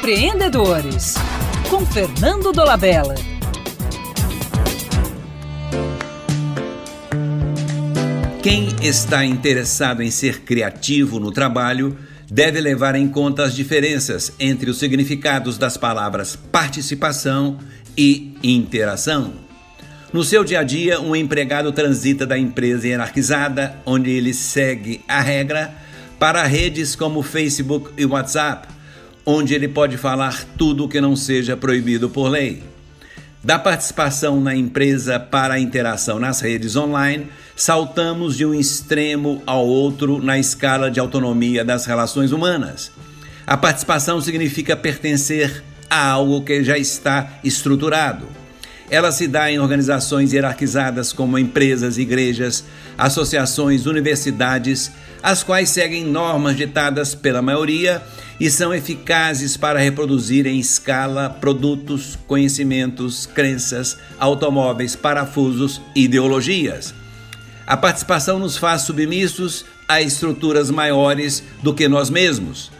Empreendedores, com Fernando Dolabella. Quem está interessado em ser criativo no trabalho deve levar em conta as diferenças entre os significados das palavras participação e interação. No seu dia a dia, um empregado transita da empresa hierarquizada, onde ele segue a regra, para redes como Facebook e WhatsApp, onde ele pode falar tudo o que não seja proibido por lei. Da participação na empresa para a interação nas redes online, saltamos de um extremo ao outro na escala de autonomia das relações humanas. A participação significa pertencer a algo que já está estruturado. Ela se dá em organizações hierarquizadas como empresas, igrejas, associações, universidades, as quais seguem normas ditadas pela maioria e são eficazes para reproduzir em escala produtos, conhecimentos, crenças, automóveis, parafusos ideologias. A participação nos faz submissos a estruturas maiores do que nós mesmos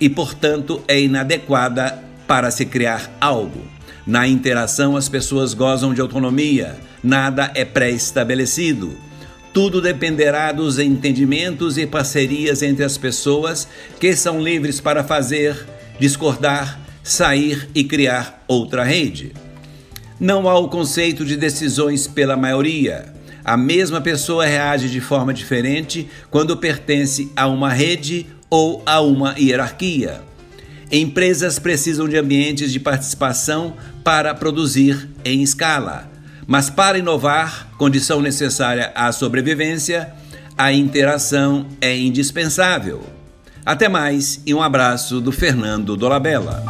e, portanto, é inadequada para se criar algo. Na interação, as pessoas gozam de autonomia, nada é pré-estabelecido. Tudo dependerá dos entendimentos e parcerias entre as pessoas que são livres para fazer, discordar, sair e criar outra rede. Não há o conceito de decisões pela maioria. A mesma pessoa reage de forma diferente quando pertence a uma rede ou a uma hierarquia. Empresas precisam de ambientes de participação para produzir em escala. Mas para inovar, condição necessária à sobrevivência, a interação é indispensável. Até mais e um abraço do Fernando Dolabella.